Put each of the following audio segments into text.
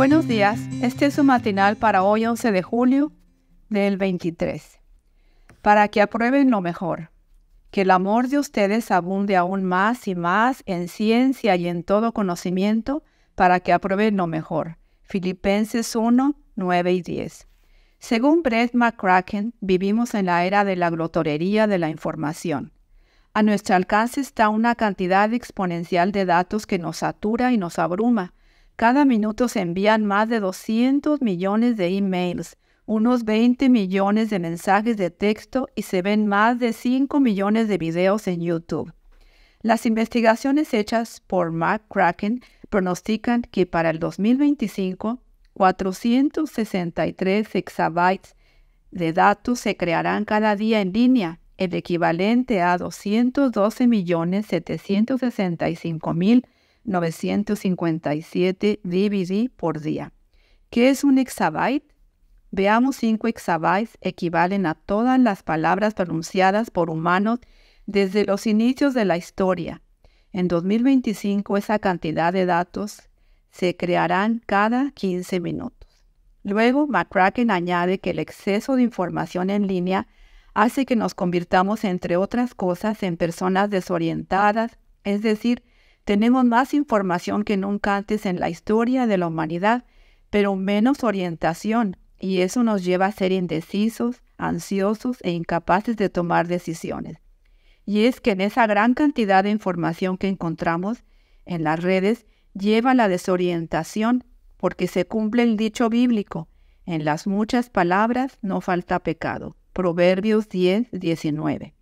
Buenos días, este es su matinal para hoy 11 de julio del 23. Para que aprueben lo mejor, que el amor de ustedes abunde aún más y más en ciencia y en todo conocimiento, para que aprueben lo mejor. Filipenses 1, 9 y 10. Según Brett McCracken, vivimos en la era de la glotorería de la información. A nuestro alcance está una cantidad exponencial de datos que nos satura y nos abruma. Cada minuto se envían más de 200 millones de emails, unos 20 millones de mensajes de texto y se ven más de 5 millones de videos en YouTube. Las investigaciones hechas por Mark Kraken pronostican que para el 2025 463 exabytes de datos se crearán cada día en línea el equivalente a 212.765.957 DVD por día. ¿Qué es un exabyte? Veamos 5 exabytes equivalen a todas las palabras pronunciadas por humanos desde los inicios de la historia. En 2025 esa cantidad de datos se crearán cada 15 minutos. Luego, McCracken añade que el exceso de información en línea hace que nos convirtamos, entre otras cosas, en personas desorientadas, es decir, tenemos más información que nunca antes en la historia de la humanidad, pero menos orientación, y eso nos lleva a ser indecisos, ansiosos e incapaces de tomar decisiones. Y es que en esa gran cantidad de información que encontramos en las redes lleva la desorientación, porque se cumple el dicho bíblico, en las muchas palabras no falta pecado. Proverbios 10, 19.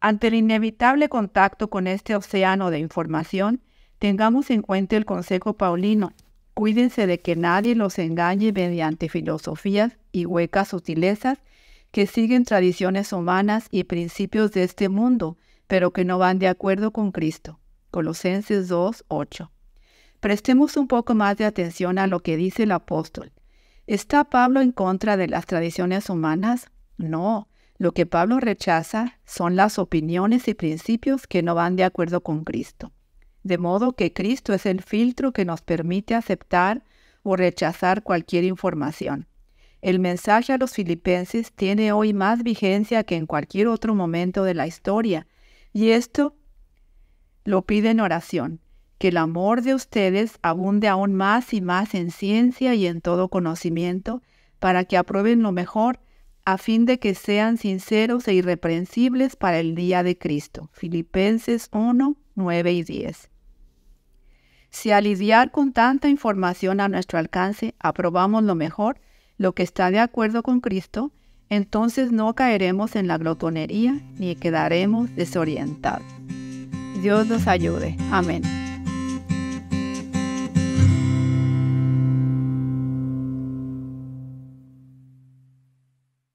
Ante el inevitable contacto con este océano de información, tengamos en cuenta el consejo paulino. Cuídense de que nadie los engañe mediante filosofías y huecas sutilezas que siguen tradiciones humanas y principios de este mundo, pero que no van de acuerdo con Cristo. Colosenses 2, 8. Prestemos un poco más de atención a lo que dice el apóstol. ¿Está Pablo en contra de las tradiciones humanas? No, lo que Pablo rechaza son las opiniones y principios que no van de acuerdo con Cristo. De modo que Cristo es el filtro que nos permite aceptar o rechazar cualquier información. El mensaje a los filipenses tiene hoy más vigencia que en cualquier otro momento de la historia, y esto lo pide en oración, que el amor de ustedes abunde aún más y más en ciencia y en todo conocimiento, para que aprueben lo mejor a fin de que sean sinceros e irreprensibles para el día de Cristo. Filipenses 1, 9 y 10. Si al lidiar con tanta información a nuestro alcance aprobamos lo mejor, lo que está de acuerdo con Cristo, entonces no caeremos en la glotonería ni quedaremos desorientados. Dios nos ayude. Amén.